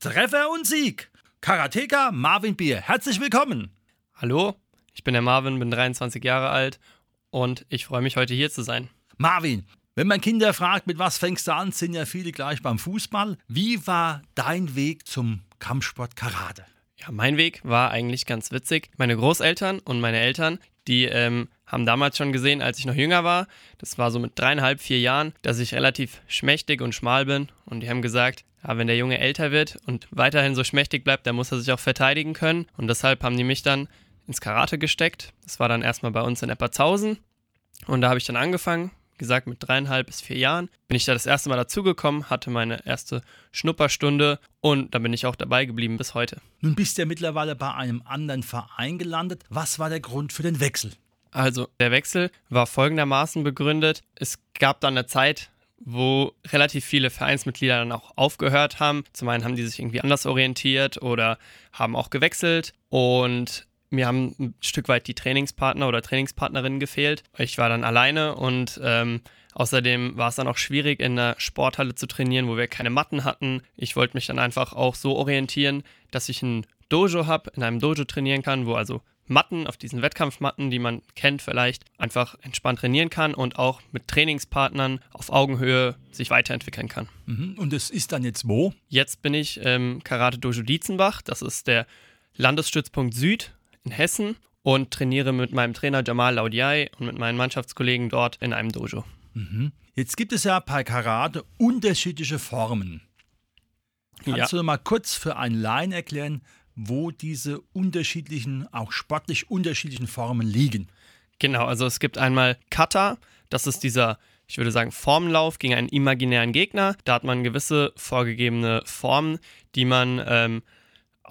Treffer und Sieg. Karateka Marvin Bier, herzlich willkommen. Hallo, ich bin der Marvin, bin 23 Jahre alt und ich freue mich heute hier zu sein. Marvin, wenn man Kinder fragt, mit was fängst du an, sind ja viele gleich beim Fußball. Wie war dein Weg zum Kampfsport Karate? Ja, mein Weg war eigentlich ganz witzig. Meine Großeltern und meine Eltern, die ähm, haben damals schon gesehen, als ich noch jünger war, das war so mit dreieinhalb, vier Jahren, dass ich relativ schmächtig und schmal bin. Und die haben gesagt, ja, wenn der Junge älter wird und weiterhin so schmächtig bleibt, dann muss er sich auch verteidigen können. Und deshalb haben die mich dann ins Karate gesteckt. Das war dann erstmal bei uns in Epperzhausen. Und da habe ich dann angefangen, gesagt, mit dreieinhalb bis vier Jahren bin ich da das erste Mal dazugekommen, hatte meine erste Schnupperstunde und da bin ich auch dabei geblieben bis heute. Nun bist du ja mittlerweile bei einem anderen Verein gelandet. Was war der Grund für den Wechsel? Also der Wechsel war folgendermaßen begründet. Es gab dann eine Zeit, wo relativ viele Vereinsmitglieder dann auch aufgehört haben. Zum einen haben die sich irgendwie anders orientiert oder haben auch gewechselt und mir haben ein Stück weit die Trainingspartner oder Trainingspartnerinnen gefehlt. Ich war dann alleine und ähm, außerdem war es dann auch schwierig, in der Sporthalle zu trainieren, wo wir keine Matten hatten. Ich wollte mich dann einfach auch so orientieren, dass ich ein Dojo habe, in einem Dojo trainieren kann, wo also Matten, auf diesen Wettkampfmatten, die man kennt vielleicht, einfach entspannt trainieren kann und auch mit Trainingspartnern auf Augenhöhe sich weiterentwickeln kann. Mhm. Und es ist dann jetzt wo? Jetzt bin ich im Karate Dojo Dietzenbach. Das ist der Landesstützpunkt Süd in Hessen und trainiere mit meinem Trainer Jamal Laudiai und mit meinen Mannschaftskollegen dort in einem Dojo. Mhm. Jetzt gibt es ja bei Karate unterschiedliche Formen. Kannst ja. du mal kurz für einen Laien erklären, wo diese unterschiedlichen, auch sportlich unterschiedlichen Formen liegen. Genau, also es gibt einmal Kata, das ist dieser, ich würde sagen, Formenlauf gegen einen imaginären Gegner. Da hat man gewisse vorgegebene Formen, die man ähm,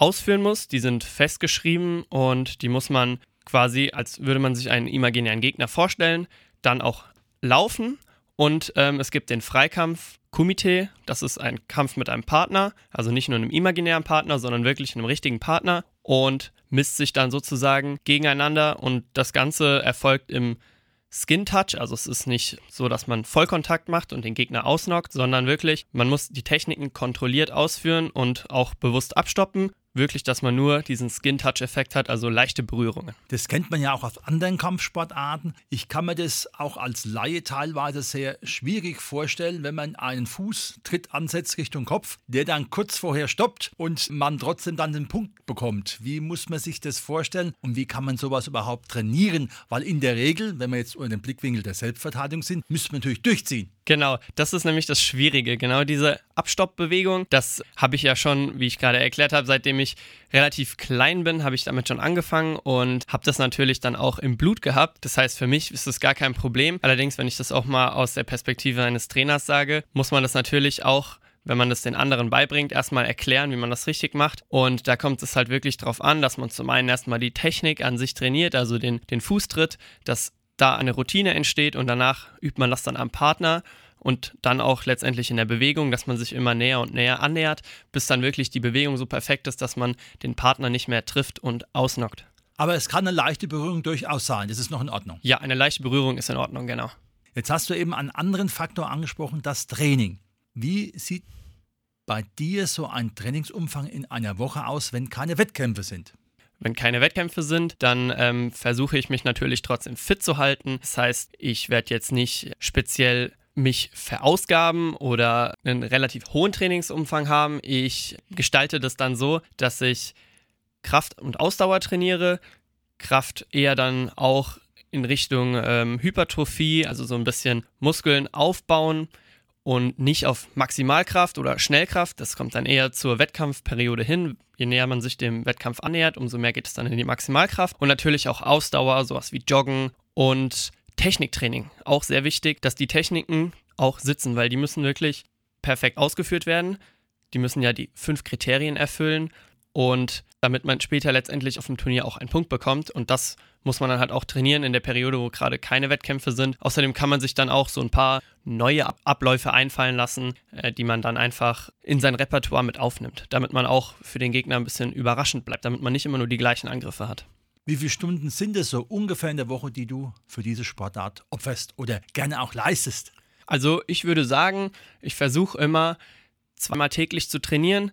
ausführen muss. Die sind festgeschrieben und die muss man quasi, als würde man sich einen imaginären Gegner vorstellen, dann auch laufen. Und ähm, es gibt den Freikampf Kumite, das ist ein Kampf mit einem Partner, also nicht nur einem imaginären Partner, sondern wirklich einem richtigen Partner. Und misst sich dann sozusagen gegeneinander. Und das Ganze erfolgt im Skin Touch, also es ist nicht so, dass man Vollkontakt macht und den Gegner ausnockt, sondern wirklich, man muss die Techniken kontrolliert ausführen und auch bewusst abstoppen wirklich, dass man nur diesen Skin-Touch-Effekt hat, also leichte Berührungen. Das kennt man ja auch aus anderen Kampfsportarten. Ich kann mir das auch als Laie teilweise sehr schwierig vorstellen, wenn man einen Fußtritt ansetzt Richtung Kopf, der dann kurz vorher stoppt und man trotzdem dann den Punkt bekommt. Wie muss man sich das vorstellen und wie kann man sowas überhaupt trainieren? Weil in der Regel, wenn wir jetzt unter dem Blickwinkel der Selbstverteidigung sind, müssen wir natürlich durchziehen. Genau, das ist nämlich das Schwierige. Genau diese Abstoppbewegung, das habe ich ja schon, wie ich gerade erklärt habe, seitdem ich relativ klein bin, habe ich damit schon angefangen und habe das natürlich dann auch im Blut gehabt. Das heißt, für mich ist das gar kein Problem. Allerdings, wenn ich das auch mal aus der Perspektive eines Trainers sage, muss man das natürlich auch wenn man das den anderen beibringt, erstmal erklären, wie man das richtig macht. Und da kommt es halt wirklich darauf an, dass man zum einen erstmal die Technik an sich trainiert, also den, den Fußtritt, dass da eine Routine entsteht und danach übt man das dann am Partner und dann auch letztendlich in der Bewegung, dass man sich immer näher und näher annähert, bis dann wirklich die Bewegung so perfekt ist, dass man den Partner nicht mehr trifft und ausnockt. Aber es kann eine leichte Berührung durchaus sein, das ist noch in Ordnung. Ja, eine leichte Berührung ist in Ordnung, genau. Jetzt hast du eben einen anderen Faktor angesprochen, das Training. Wie sieht bei dir so ein Trainingsumfang in einer Woche aus, wenn keine Wettkämpfe sind? Wenn keine Wettkämpfe sind, dann ähm, versuche ich mich natürlich trotzdem fit zu halten. Das heißt, ich werde jetzt nicht speziell mich verausgaben oder einen relativ hohen Trainingsumfang haben. Ich gestalte das dann so, dass ich Kraft und Ausdauer trainiere. Kraft eher dann auch in Richtung ähm, Hypertrophie, also so ein bisschen Muskeln aufbauen und nicht auf Maximalkraft oder Schnellkraft. Das kommt dann eher zur Wettkampfperiode hin. Je näher man sich dem Wettkampf annähert, umso mehr geht es dann in die Maximalkraft. Und natürlich auch Ausdauer, sowas wie Joggen und Techniktraining. Auch sehr wichtig, dass die Techniken auch sitzen, weil die müssen wirklich perfekt ausgeführt werden. Die müssen ja die fünf Kriterien erfüllen. Und damit man später letztendlich auf dem Turnier auch einen Punkt bekommt. Und das muss man dann halt auch trainieren in der Periode, wo gerade keine Wettkämpfe sind. Außerdem kann man sich dann auch so ein paar neue Abläufe einfallen lassen, äh, die man dann einfach in sein Repertoire mit aufnimmt, damit man auch für den Gegner ein bisschen überraschend bleibt, damit man nicht immer nur die gleichen Angriffe hat. Wie viele Stunden sind es so ungefähr in der Woche, die du für diese Sportart opferst oder gerne auch leistest? Also ich würde sagen, ich versuche immer zweimal täglich zu trainieren,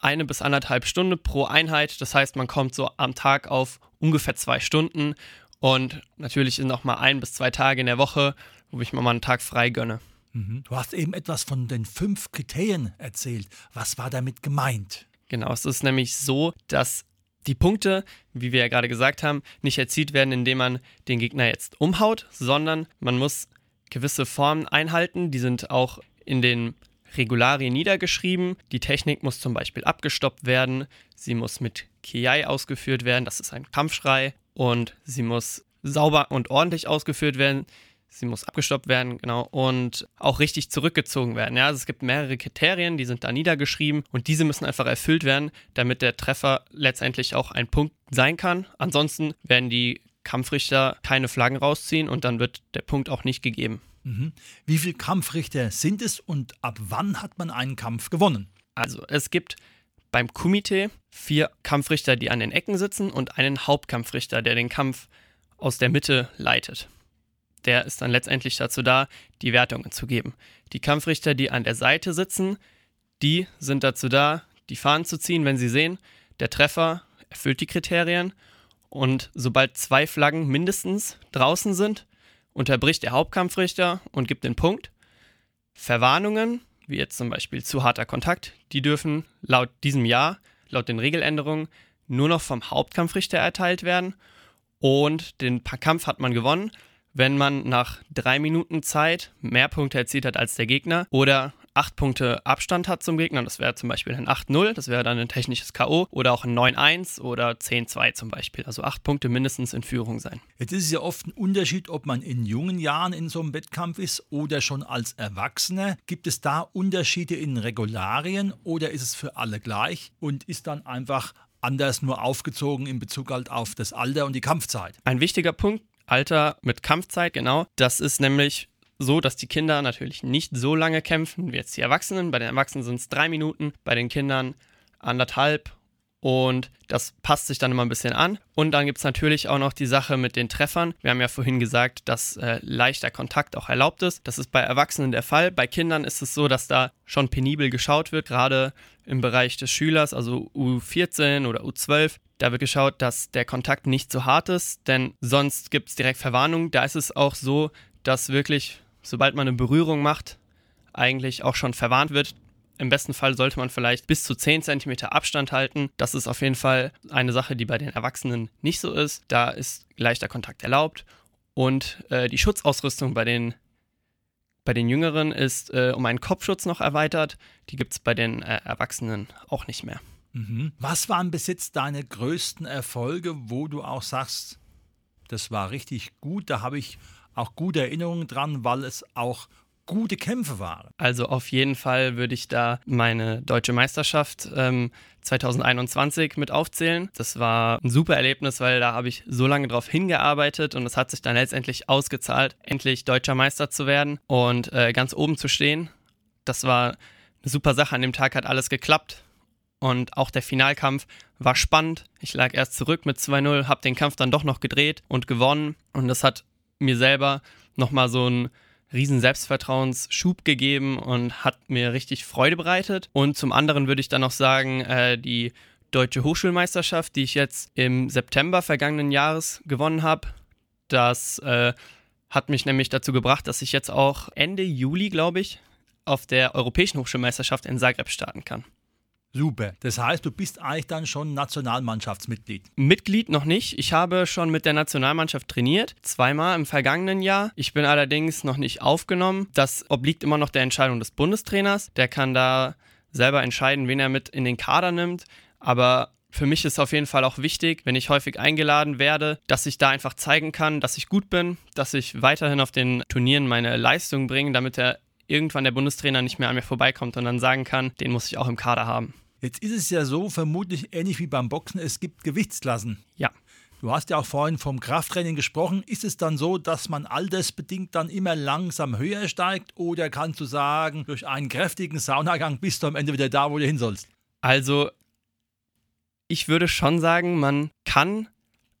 eine bis anderthalb Stunden pro Einheit. Das heißt, man kommt so am Tag auf ungefähr zwei Stunden und natürlich sind noch mal ein bis zwei Tage in der Woche, wo ich mir mal einen Tag frei gönne. Mhm. Du hast eben etwas von den fünf Kriterien erzählt. Was war damit gemeint? Genau, es ist nämlich so, dass die Punkte, wie wir ja gerade gesagt haben, nicht erzielt werden, indem man den Gegner jetzt umhaut, sondern man muss gewisse Formen einhalten. Die sind auch in den Regularien niedergeschrieben. Die Technik muss zum Beispiel abgestoppt werden. Sie muss mit Kiai ausgeführt werden. Das ist ein Kampfschrei. Und sie muss sauber und ordentlich ausgeführt werden. Sie muss abgestoppt werden, genau, und auch richtig zurückgezogen werden. Ja, also es gibt mehrere Kriterien, die sind da niedergeschrieben und diese müssen einfach erfüllt werden, damit der Treffer letztendlich auch ein Punkt sein kann. Ansonsten werden die Kampfrichter keine Flaggen rausziehen und dann wird der Punkt auch nicht gegeben. Mhm. Wie viele Kampfrichter sind es und ab wann hat man einen Kampf gewonnen? Also es gibt beim Kumite vier Kampfrichter, die an den Ecken sitzen und einen Hauptkampfrichter, der den Kampf aus der Mitte leitet. Der ist dann letztendlich dazu da, die Wertungen zu geben. Die Kampfrichter, die an der Seite sitzen, die sind dazu da, die Fahnen zu ziehen, wenn sie sehen, der Treffer erfüllt die Kriterien und sobald zwei Flaggen mindestens draußen sind, unterbricht der Hauptkampfrichter und gibt den Punkt. Verwarnungen, wie jetzt zum Beispiel zu harter Kontakt, die dürfen laut diesem Jahr, laut den Regeländerungen, nur noch vom Hauptkampfrichter erteilt werden. Und den Kampf hat man gewonnen, wenn man nach drei Minuten Zeit mehr Punkte erzielt hat als der Gegner oder acht Punkte Abstand hat zum Gegner, das wäre zum Beispiel ein 8-0, das wäre dann ein technisches K.O. oder auch ein 9-1 oder 10-2 zum Beispiel. Also acht Punkte mindestens in Führung sein. Jetzt ist es ja oft ein Unterschied, ob man in jungen Jahren in so einem Wettkampf ist oder schon als Erwachsener. Gibt es da Unterschiede in Regularien oder ist es für alle gleich und ist dann einfach anders nur aufgezogen in Bezug halt auf das Alter und die Kampfzeit? Ein wichtiger Punkt Alter mit Kampfzeit, genau. Das ist nämlich so, dass die Kinder natürlich nicht so lange kämpfen wie jetzt die Erwachsenen. Bei den Erwachsenen sind es drei Minuten, bei den Kindern anderthalb. Und das passt sich dann immer ein bisschen an. Und dann gibt es natürlich auch noch die Sache mit den Treffern. Wir haben ja vorhin gesagt, dass äh, leichter Kontakt auch erlaubt ist. Das ist bei Erwachsenen der Fall. Bei Kindern ist es so, dass da schon penibel geschaut wird, gerade im Bereich des Schülers, also U14 oder U12. Da wird geschaut, dass der Kontakt nicht zu hart ist, denn sonst gibt es direkt Verwarnung. Da ist es auch so, dass wirklich sobald man eine Berührung macht, eigentlich auch schon verwarnt wird. Im besten Fall sollte man vielleicht bis zu 10 cm Abstand halten. Das ist auf jeden Fall eine Sache, die bei den Erwachsenen nicht so ist. Da ist leichter Kontakt erlaubt. Und äh, die Schutzausrüstung bei den, bei den Jüngeren ist äh, um einen Kopfschutz noch erweitert. Die gibt es bei den äh, Erwachsenen auch nicht mehr. Mhm. Was waren bis jetzt deine größten Erfolge, wo du auch sagst, das war richtig gut, da habe ich auch gute Erinnerungen dran, weil es auch gute Kämpfe waren. Also auf jeden Fall würde ich da meine deutsche Meisterschaft ähm, 2021 mit aufzählen. Das war ein super Erlebnis, weil da habe ich so lange drauf hingearbeitet und es hat sich dann letztendlich ausgezahlt, endlich deutscher Meister zu werden und äh, ganz oben zu stehen. Das war eine super Sache. An dem Tag hat alles geklappt. Und auch der Finalkampf war spannend. Ich lag erst zurück mit 2-0, habe den Kampf dann doch noch gedreht und gewonnen. Und das hat mir selber nochmal so einen riesen Selbstvertrauensschub gegeben und hat mir richtig Freude bereitet. Und zum anderen würde ich dann noch sagen, äh, die Deutsche Hochschulmeisterschaft, die ich jetzt im September vergangenen Jahres gewonnen habe, das äh, hat mich nämlich dazu gebracht, dass ich jetzt auch Ende Juli, glaube ich, auf der Europäischen Hochschulmeisterschaft in Zagreb starten kann. Super. Das heißt, du bist eigentlich dann schon Nationalmannschaftsmitglied. Mitglied noch nicht. Ich habe schon mit der Nationalmannschaft trainiert, zweimal im vergangenen Jahr. Ich bin allerdings noch nicht aufgenommen. Das obliegt immer noch der Entscheidung des Bundestrainers. Der kann da selber entscheiden, wen er mit in den Kader nimmt. Aber für mich ist auf jeden Fall auch wichtig, wenn ich häufig eingeladen werde, dass ich da einfach zeigen kann, dass ich gut bin, dass ich weiterhin auf den Turnieren meine Leistung bringe, damit er irgendwann der Bundestrainer nicht mehr an mir vorbeikommt und dann sagen kann, den muss ich auch im Kader haben. Jetzt ist es ja so, vermutlich ähnlich wie beim Boxen, es gibt Gewichtsklassen. Ja. Du hast ja auch vorhin vom Krafttraining gesprochen. Ist es dann so, dass man altersbedingt dann immer langsam höher steigt oder kannst du sagen, durch einen kräftigen Saunagang bist du am Ende wieder da, wo du hin sollst? Also, ich würde schon sagen, man kann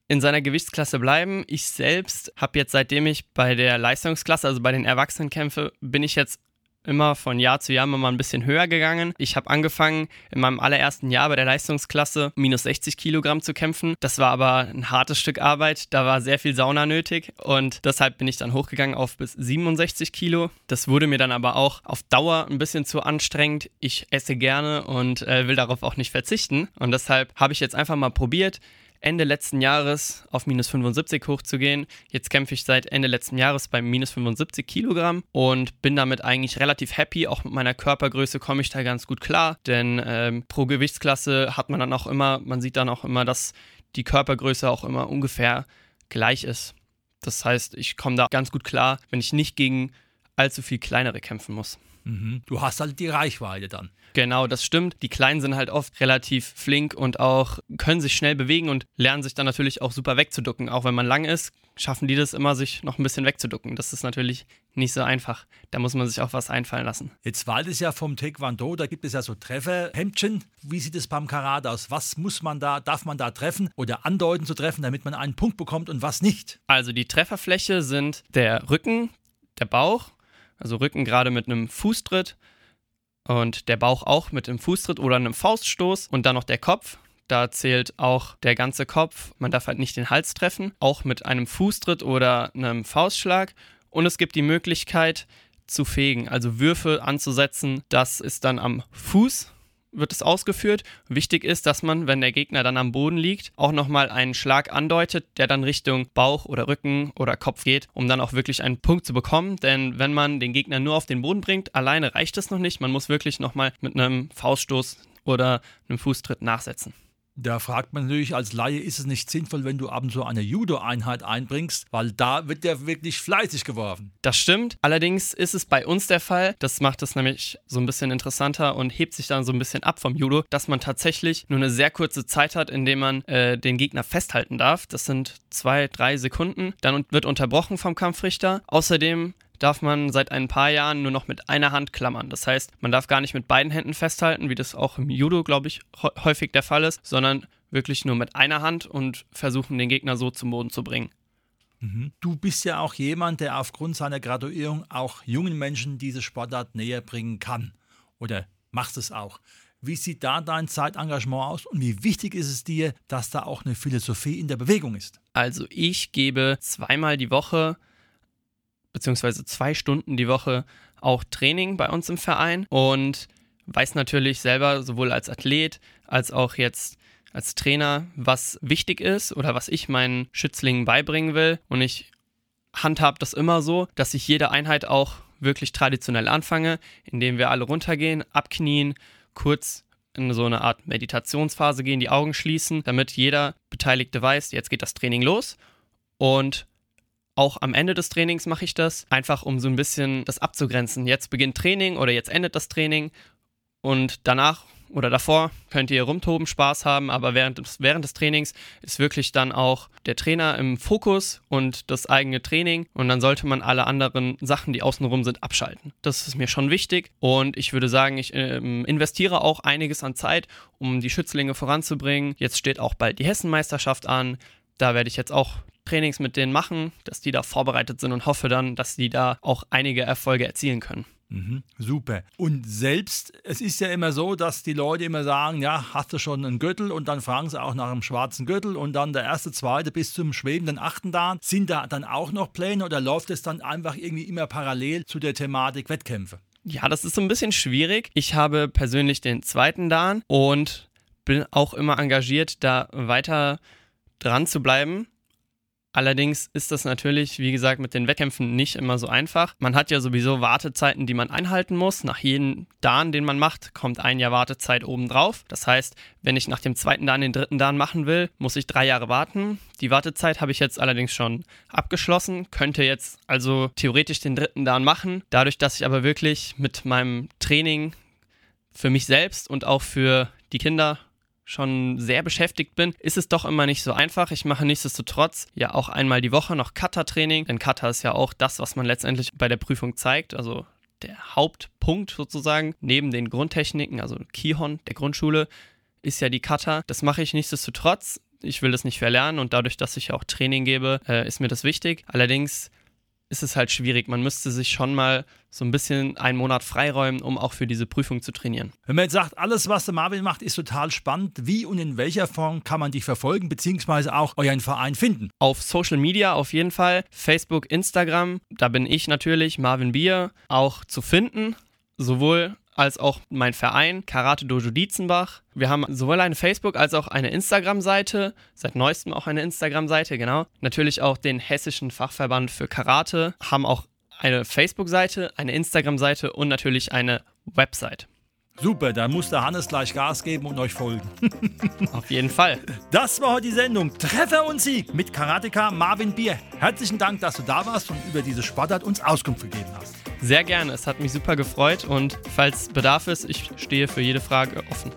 in seiner Gewichtsklasse bleiben. Ich selbst habe jetzt, seitdem ich bei der Leistungsklasse, also bei den Erwachsenen kämpfe, bin ich jetzt immer von Jahr zu Jahr immer mal ein bisschen höher gegangen. Ich habe angefangen in meinem allerersten Jahr bei der Leistungsklasse minus 60 Kilogramm zu kämpfen. Das war aber ein hartes Stück Arbeit. Da war sehr viel Sauna nötig und deshalb bin ich dann hochgegangen auf bis 67 Kilo. Das wurde mir dann aber auch auf Dauer ein bisschen zu anstrengend. Ich esse gerne und äh, will darauf auch nicht verzichten und deshalb habe ich jetzt einfach mal probiert, Ende letzten Jahres auf minus 75 hochzugehen. Jetzt kämpfe ich seit Ende letzten Jahres bei minus 75 Kilogramm und bin damit eigentlich relativ happy. Auch mit meiner Körpergröße komme ich da ganz gut klar, denn ähm, pro Gewichtsklasse hat man dann auch immer, man sieht dann auch immer, dass die Körpergröße auch immer ungefähr gleich ist. Das heißt, ich komme da ganz gut klar, wenn ich nicht gegen allzu viel kleinere kämpfen muss. Mhm. Du hast halt die Reichweite dann. Genau, das stimmt. Die Kleinen sind halt oft relativ flink und auch können sich schnell bewegen und lernen sich dann natürlich auch super wegzuducken. Auch wenn man lang ist, schaffen die das immer, sich noch ein bisschen wegzuducken. Das ist natürlich nicht so einfach. Da muss man sich auch was einfallen lassen. Jetzt war das ja vom Taekwondo, da gibt es ja so Trefferhemdchen. Wie sieht es beim Karate aus? Was muss man da, darf man da treffen oder andeuten zu treffen, damit man einen Punkt bekommt und was nicht? Also die Trefferfläche sind der Rücken, der Bauch, also Rücken gerade mit einem Fußtritt, und der Bauch auch mit dem Fußtritt oder einem Fauststoß und dann noch der Kopf. Da zählt auch der ganze Kopf. Man darf halt nicht den Hals treffen, auch mit einem Fußtritt oder einem Faustschlag. Und es gibt die Möglichkeit zu fegen, also Würfe anzusetzen. Das ist dann am Fuß wird es ausgeführt. Wichtig ist, dass man, wenn der Gegner dann am Boden liegt, auch nochmal einen Schlag andeutet, der dann Richtung Bauch oder Rücken oder Kopf geht, um dann auch wirklich einen Punkt zu bekommen. Denn wenn man den Gegner nur auf den Boden bringt, alleine reicht es noch nicht. Man muss wirklich nochmal mit einem Fauststoß oder einem Fußtritt nachsetzen. Da fragt man natürlich als Laie, ist es nicht sinnvoll, wenn du abends so eine Judo-Einheit einbringst, weil da wird ja wirklich fleißig geworfen. Das stimmt. Allerdings ist es bei uns der Fall, das macht es nämlich so ein bisschen interessanter und hebt sich dann so ein bisschen ab vom Judo, dass man tatsächlich nur eine sehr kurze Zeit hat, in der man äh, den Gegner festhalten darf. Das sind zwei, drei Sekunden. Dann wird unterbrochen vom Kampfrichter. Außerdem darf man seit ein paar Jahren nur noch mit einer Hand klammern. Das heißt, man darf gar nicht mit beiden Händen festhalten, wie das auch im Judo, glaube ich, häufig der Fall ist, sondern wirklich nur mit einer Hand und versuchen, den Gegner so zum Boden zu bringen. Mhm. Du bist ja auch jemand, der aufgrund seiner Graduierung auch jungen Menschen diese Sportart näher bringen kann. Oder machst es auch. Wie sieht da dein Zeitengagement aus und wie wichtig ist es dir, dass da auch eine Philosophie in der Bewegung ist? Also ich gebe zweimal die Woche beziehungsweise zwei Stunden die Woche auch Training bei uns im Verein und weiß natürlich selber sowohl als Athlet als auch jetzt als Trainer, was wichtig ist oder was ich meinen Schützlingen beibringen will. Und ich handhab das immer so, dass ich jede Einheit auch wirklich traditionell anfange, indem wir alle runtergehen, abknien, kurz in so eine Art Meditationsphase gehen, die Augen schließen, damit jeder Beteiligte weiß, jetzt geht das Training los und auch am Ende des Trainings mache ich das, einfach um so ein bisschen das abzugrenzen. Jetzt beginnt Training oder jetzt endet das Training und danach oder davor könnt ihr rumtoben, Spaß haben, aber während des, während des Trainings ist wirklich dann auch der Trainer im Fokus und das eigene Training und dann sollte man alle anderen Sachen, die außenrum sind, abschalten. Das ist mir schon wichtig und ich würde sagen, ich äh, investiere auch einiges an Zeit, um die Schützlinge voranzubringen. Jetzt steht auch bald die Hessenmeisterschaft an. Da werde ich jetzt auch Trainings mit denen machen, dass die da vorbereitet sind und hoffe dann, dass die da auch einige Erfolge erzielen können. Mhm, super. Und selbst, es ist ja immer so, dass die Leute immer sagen, ja, hast du schon einen Gürtel und dann fragen sie auch nach einem schwarzen Gürtel und dann der erste, zweite bis zum schwebenden achten Dan. Sind da dann auch noch Pläne oder läuft es dann einfach irgendwie immer parallel zu der Thematik Wettkämpfe? Ja, das ist so ein bisschen schwierig. Ich habe persönlich den zweiten Dan und bin auch immer engagiert, da weiter dran zu bleiben. Allerdings ist das natürlich, wie gesagt, mit den Wettkämpfen nicht immer so einfach. Man hat ja sowieso Wartezeiten, die man einhalten muss. Nach jedem Dan, den man macht, kommt ein Jahr Wartezeit obendrauf. Das heißt, wenn ich nach dem zweiten Dan den dritten Dan machen will, muss ich drei Jahre warten. Die Wartezeit habe ich jetzt allerdings schon abgeschlossen, könnte jetzt also theoretisch den dritten Dan machen. Dadurch, dass ich aber wirklich mit meinem Training für mich selbst und auch für die Kinder schon sehr beschäftigt bin, ist es doch immer nicht so einfach. Ich mache nichtsdestotrotz ja auch einmal die Woche noch Kata-Training, denn Kata ist ja auch das, was man letztendlich bei der Prüfung zeigt, also der Hauptpunkt sozusagen, neben den Grundtechniken, also Kihon der Grundschule, ist ja die Kata. Das mache ich nichtsdestotrotz. Ich will das nicht verlernen und dadurch, dass ich auch Training gebe, äh, ist mir das wichtig. Allerdings ist es halt schwierig. Man müsste sich schon mal so ein bisschen einen Monat freiräumen, um auch für diese Prüfung zu trainieren. Wenn man jetzt sagt, alles, was der Marvin macht, ist total spannend, wie und in welcher Form kann man dich verfolgen, beziehungsweise auch euren Verein finden? Auf Social Media auf jeden Fall. Facebook, Instagram, da bin ich natürlich, Marvin Bier, auch zu finden. Sowohl als auch mein Verein Karate Dojo Dietzenbach. Wir haben sowohl eine Facebook- als auch eine Instagram-Seite, seit neuestem auch eine Instagram-Seite, genau. Natürlich auch den Hessischen Fachverband für Karate, haben auch eine Facebook-Seite, eine Instagram-Seite und natürlich eine Website. Super, dann muss der Hannes gleich Gas geben und euch folgen. Auf jeden Fall. Das war heute die Sendung Treffer und Sieg mit Karateka Marvin Bier. Herzlichen Dank, dass du da warst und über diese Sportart uns Auskunft gegeben hast. Sehr gerne, es hat mich super gefreut und falls Bedarf ist, ich stehe für jede Frage offen.